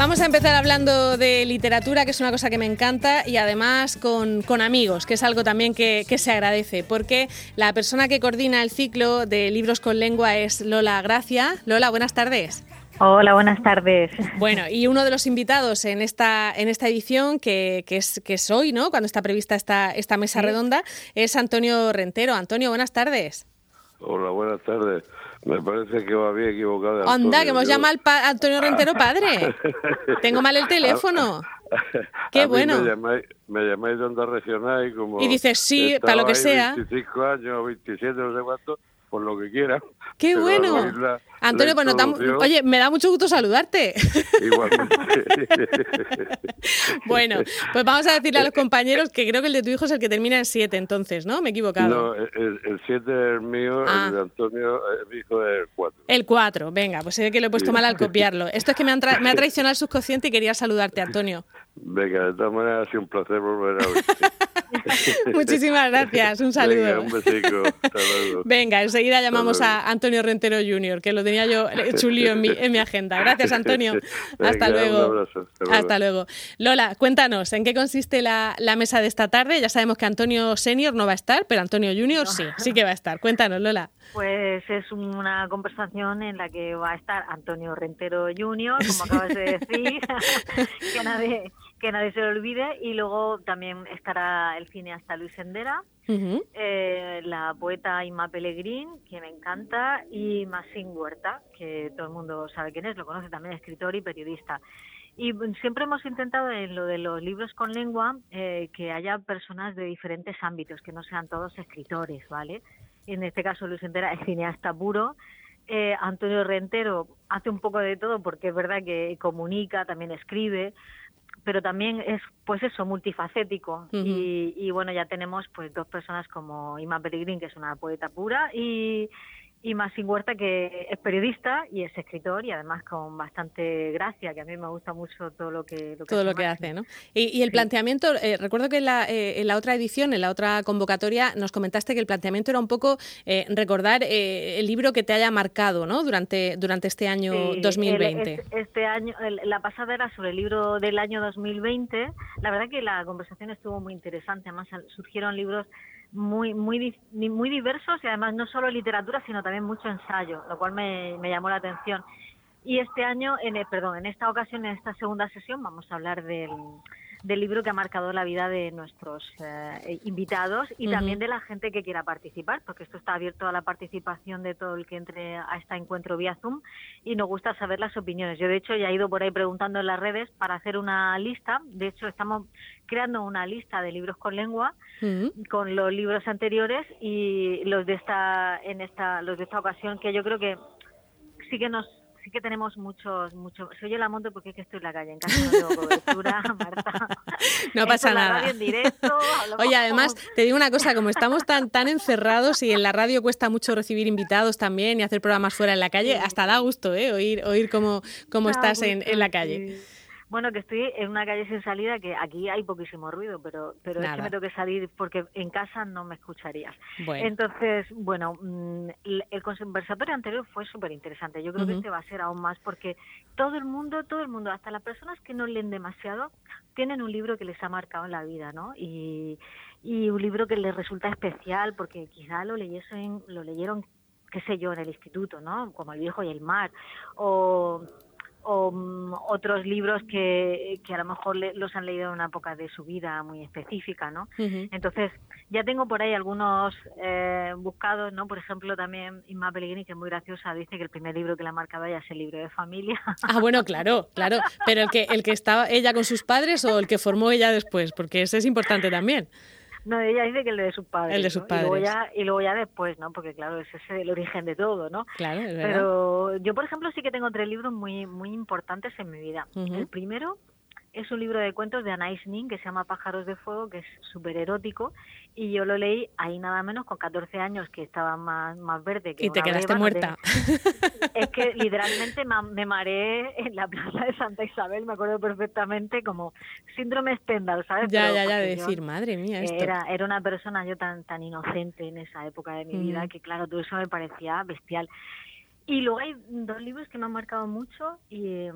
Vamos a empezar hablando de literatura, que es una cosa que me encanta, y además con, con amigos, que es algo también que, que, se agradece, porque la persona que coordina el ciclo de libros con lengua es Lola Gracia. Lola, buenas tardes. Hola, buenas tardes. Bueno, y uno de los invitados en esta, en esta edición, que, que, es, que es hoy, ¿no? Cuando está prevista esta, esta mesa redonda, es Antonio Rentero. Antonio, buenas tardes. Hola, buenas tardes. Me parece que va bien equivocado. Anda, que hemos llamado al Antonio Rentero padre. Tengo mal el teléfono. Qué bueno. Me llamáis, de onda regional y como... Y dices sí, para lo que sea. 25 años, 27, no sé cuánto, por lo que quiera. ¡Qué bueno! Antonio, pues oye, me da mucho gusto saludarte. Igualmente. bueno, pues vamos a decirle a los compañeros que creo que el de tu hijo es el que termina en 7, entonces, ¿no? Me he equivocado. No, el 7 es el mío, el Ah. de Antonio, mi hijo es el 4. El 4, venga, pues sé que lo he puesto mal al copiarlo. Esto es que me, han me ha traicionado el subconsciente y quería saludarte, Antonio. Venga, de todas maneras ha sido un placer volver a ver. Muchísimas gracias, un saludo. Venga, un besico. Hasta luego. Venga, enseguida llamamos a Antonio Rentero Jr., que lo tenía yo hecho un lío en mi, en mi agenda. Gracias, Antonio. Hasta luego. Un abrazo. Hasta luego. Hasta luego. Lola, cuéntanos, ¿en qué consiste la, la mesa de esta tarde? Ya sabemos que Antonio Senior no va a estar, pero Antonio Junior sí, sí que va a estar. Cuéntanos, Lola. Pues es una conversación en la que va a estar Antonio Rentero Jr., como acabas de decir, que nadie que nadie se lo olvide, y luego también estará el cineasta Luis Endera, Ujú. eh, la poeta Inma Pellegrín, que me encanta, y Masín Huerta, que todo el mundo sabe quién es, lo conoce también, escritor y periodista. Y siempre hemos intentado en lo de los libros con lengua eh, que haya personas de diferentes ámbitos, que no sean todos escritores, ¿vale? En este caso Luis Entera es cineasta puro. Eh, Antonio Rentero hace un poco de todo porque es verdad que comunica, también escribe, pero también es pues eso multifacético. Y, y bueno ya tenemos pues dos personas como Ima Peregrín que es una poeta pura y y Masín Huerta que es periodista y es escritor y además con bastante gracia que a mí me gusta mucho todo lo que lo que Todo lo que hace, ¿no? Y, y el planteamiento, eh, recuerdo que en la, eh, en la otra edición, en la otra convocatoria, nos comentaste que el planteamiento era un poco eh, recordar eh, el libro que te haya marcado, ¿no? Durante, durante este año Sí, el- 2020. este, este año, el- la pasada era sobre el libro del año 2020. La verdad que la conversación estuvo muy interesante. Además surgieron libros muy muy muy diversos y además no solo literatura sino también mucho ensayo, lo cual me llamó la atención. Y este año, en, el- perdón, en esta ocasión, en esta segunda sesión, vamos a hablar del, del libro que ha marcado la vida de nuestros eh, invitados y también de la gente que quiera participar, porque esto está abierto a la participación de todo el que entre a este encuentro vía Zoom y nos gusta saber las opiniones. Yo, de hecho, ya he ido por ahí preguntando en las redes para hacer una lista. De hecho, estamos creando una lista de libros con lengua con los libros anteriores y los de esta en esta los de esta ocasión que yo creo que sí que nos sí que tenemos muchos muchos se oye la monte porque es que estoy en la calle en casa no tengo cobertura Marta No pasa nada. en directo Oye, además, te digo una cosa, como estamos tan, tan encerrados y en la radio cuesta mucho recibir invitados también y hacer programas fuera en la calle, hasta da gusto, ¿eh? Oír, oír cómo, cómo Da estás en, en la calle. sí. Bueno, que estoy en una calle sin salida, que aquí hay poquísimo ruido, pero, pero es que me tengo que salir porque en casa no me escucharías. Bueno, Entonces, bueno, mm, el conversatorio anterior fue súper interesante. Yo creo que este va a ser aún más porque todo el mundo, todo el mundo, hasta las personas que no leen demasiado, tienen un libro que les ha marcado en la vida, ¿no? Y, y un libro que les resulta especial porque quizá lo leyesen, lo leyeron, qué sé yo, en el instituto, ¿no? Como El viejo y el mar, o o mm, otros libros que, que a lo mejor le- los han leído en una época de su vida muy específica, ¿no? Entonces, ya tengo por ahí algunos eh, buscados, ¿no? Por ejemplo, también Inma Pellegrini, que es muy graciosa, dice que el primer libro que le ha marcado ella es el libro de familia. Ah, bueno, claro, claro. Pero el que, el que estaba ella con sus padres o el que formó ella después, porque ese es importante también. No, ella dice que el de sus padres. El de sus ¿no? Y luego, padres. ya, y luego ya después, ¿no? Porque claro, ese es el origen de todo, ¿no? Claro, es verdad. Pero yo, por ejemplo, sí que tengo tres libros muy, muy importantes en mi vida. El primero es un libro de cuentos de Anais Nin que se llama Pájaros de Fuego, que es súper erótico, y yo lo leí ahí nada menos con 14 años, que estaba más, más verde que Y te quedaste no muerta. Es que literalmente me mareé en la plaza de Santa Isabel, me acuerdo perfectamente, como síndrome Stendhal, ¿sabes? Ya, Pero ya, ya, de porque yo- decir, madre mía, esto. era, era una persona yo tan, tan inocente en esa época de mi vida que claro, todo eso me parecía bestial. Y luego hay dos libros que me han marcado mucho y eh,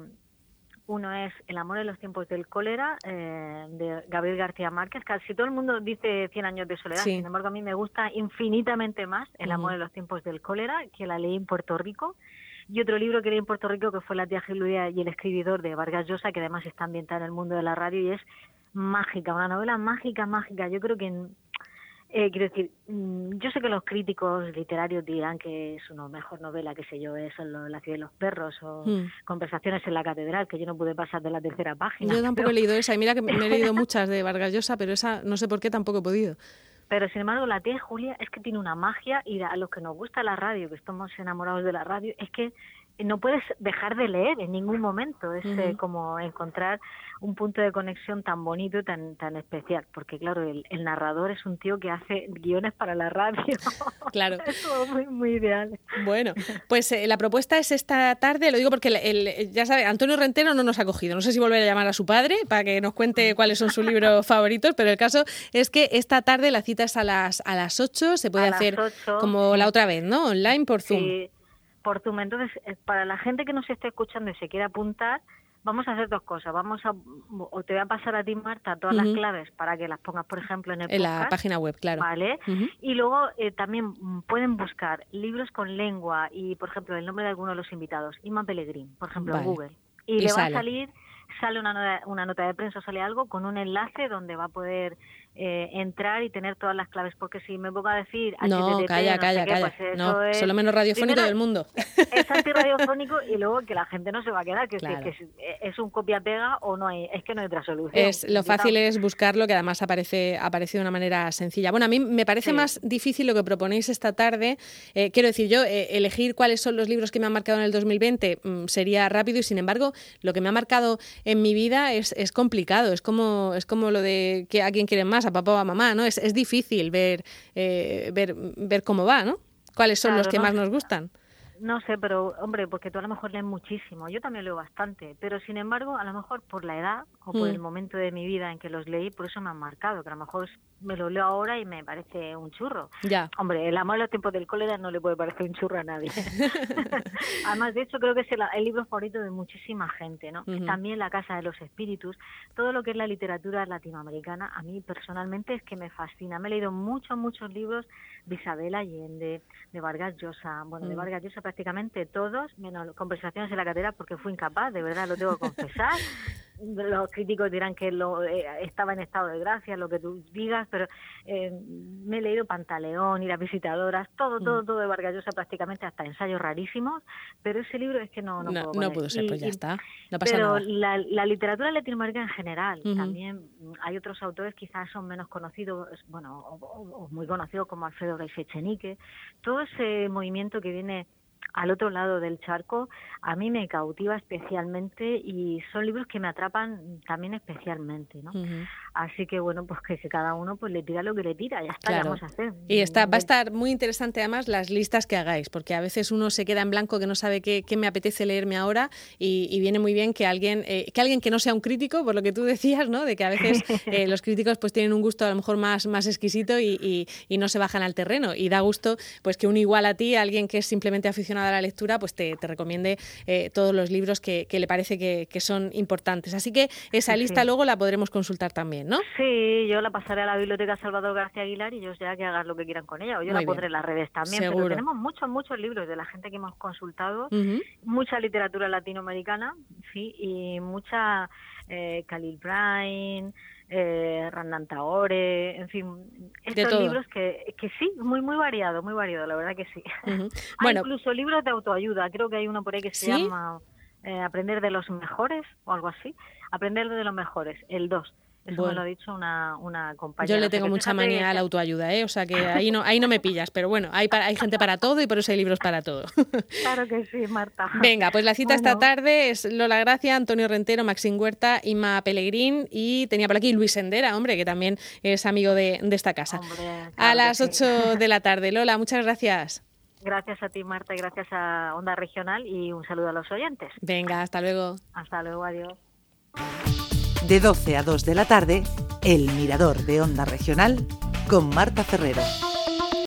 Uno es El amor en los tiempos del cólera, eh, de Gabriel García Márquez. Casi todo el mundo dice Cien años de soledad, sin embargo a mí me gusta infinitamente más El amor en los tiempos del cólera, que la leí en Puerto Rico. Y otro libro que leí en Puerto Rico que fue La tía Giludia y el escribidor de Vargas Llosa, que además está ambientada en el mundo de la radio y es mágica, una novela mágica, mágica. Yo creo que eh, quiero decir, mm, yo sé que los críticos literarios dirán que es una mejor novela, que sé yo, es La ciudad de los perros o hmm. Conversaciones en la catedral, que yo no pude pasar de la tercera página. Yo tampoco he leído esa, y mira que me he leído muchas de Vargas Llosa, pero esa no sé por qué tampoco he podido. Pero sin embargo, la tía Julia es que tiene una magia y a los que nos gusta la radio, que estamos enamorados de la radio, es que no puedes dejar de leer en ningún momento. Es eh, como encontrar un punto de conexión tan bonito y tan, tan especial. Porque, claro, el, narrador es un tío que hace guiones para la radio. Claro. es muy, muy ideal. Bueno, pues eh, la propuesta es esta tarde, lo digo porque el, ya sabe, Antonio Rentero no nos ha cogido. No sé si volver a llamar a su padre para que nos cuente cuáles son sus libros favoritos, pero el caso es que esta tarde la cita es a las, a las 8, se puede hacer como la otra vez, ¿no? Online por Zoom. Sí por Zoom. Entonces, eh, para la gente que nos esté escuchando y se quiera apuntar, vamos a hacer dos cosas. Vamos a, o te voy a pasar a ti, Marta, todas las claves para que las pongas, por ejemplo, en el En la página web, claro. Vale. Y luego eh, también pueden buscar libros con lengua y, por ejemplo, el nombre de alguno de los invitados, Ima Pellegrín, por ejemplo, en Google. Y, le va a salir, sale una, una nota de prensa, sale algo con un enlace donde va a poder eh, entrar y tener todas las claves, porque si me pongo a decir no, calla, calla, calla, pues no, solo menos radiofónico del mundo. Es antirradiofónico y luego que la gente no se va a quedar, que, es, un copia-pega o no hay, es que no hay otra solución. Es, lo fácil es buscarlo, que además aparece, aparece de una manera sencilla. Bueno, a mí me parece más difícil lo que proponéis esta tarde. Eh, quiero decir, yo eh, elegir cuáles son los libros que me han marcado en el 2020 mm, sería rápido y sin embargo lo que me ha marcado en mi vida es, es complicado. Es como, es como lo de que a quien quieren más a papá o a mamá, ¿no? Es, es difícil ver, eh, ver, ver cómo va, ¿no? ¿Cuáles son los que más nos gustan? No sé, pero hombre, porque tú a lo mejor lees muchísimo, yo también leo bastante, pero sin embargo, a lo mejor por la edad o por el mm. momento de mi vida en que los leí, por eso me han marcado, que a lo mejor me lo leo ahora y me parece un churro. Ya. Hombre, el amor en los tiempos del cólera no le puede parecer un churro a nadie. Además, de hecho, creo que es el, libro favorito de muchísima gente, ¿no? También La Casa de los Espíritus, todo lo que es la literatura latinoamericana, a mí personalmente es que me fascina. Me he leído muchos, muchos libros de Isabel Allende, de Vargas Llosa, bueno, de mm. Vargas Llosa prácticamente todos, menos conversaciones en la catedral porque fui incapaz, de verdad lo tengo que confesar. los críticos dirán que lo, eh, estaba en estado de gracia, lo que tú digas, pero eh, me he leído Pantaleón y las visitadoras, todo, todo, mm. todo de Vargas Llosa prácticamente, hasta ensayos rarísimos, pero ese libro es que no no, no, no pudo ser, pues ya está, no pasa pero La, la, literatura latinoamericana en general, también hay otros autores quizás son menos conocidos, bueno, o, muy conocidos como Alfredo Reis Echenique, todo ese movimiento que viene al otro lado del charco, a mí me cautiva especialmente y son libros que me atrapan también especialmente, ¿no? Así que bueno, pues que cada uno pues le tira lo que le tira, ya está, vamos a hacer. Y está, va a estar muy interesante además las listas que hagáis, porque a veces uno se queda en blanco que no sabe qué, qué me apetece leerme ahora y, viene muy bien que alguien, eh, que alguien que no sea un crítico, por lo que tú decías, ¿no? De que a veces eh, los críticos pues tienen un gusto a lo mejor más, más exquisito y, y, no se bajan al terreno y da gusto pues que un igual a ti, alguien que es simplemente aficionado a la lectura, pues te, recomiende eh, todos los libros que, le parece que, son importantes. Así que esa lista luego la podremos consultar también, ¿no? Sí, yo la pasaré a la Biblioteca Salvador García Aguilar y ellos ya que hagan lo que quieran con ella. O yo la pondré en las redes también. Pero tenemos muchos, muchos libros de la gente que hemos consultado, mucha literatura latinoamericana, sí, y mucha eh, Khalil Bryan, eh, Randan Taore, en fin, estos libros que, que sí, muy muy variado, muy variado, la verdad que sí. Hay incluso libros de autoayuda, creo que hay uno por ahí que se llama eh, Aprender de los mejores o algo así, Aprender de los mejores, el 2 eso me lo ha dicho una, una compañera. Yo le tengo mucha manía a la autoayuda, ¿eh? O sea que ahí no, ahí no me pillas, pero bueno, hay, hay gente para todo y por eso hay libros para todo. Claro que sí, Marta. Venga, pues la cita esta tarde es Lola Gracia, Antonio Rentero, Maxín Huerta, Ima Pellegrín y tenía por aquí Luis Sendera, hombre, que también es amigo de, esta casa. a las 8 de la tarde. Lola, muchas gracias. Gracias a ti, Marta, y gracias a Onda Regional y un saludo a los oyentes. Venga, hasta luego. Hasta luego, adiós. De 12 a 2 de la tarde, El Mirador de Onda Regional con Marta Ferrero.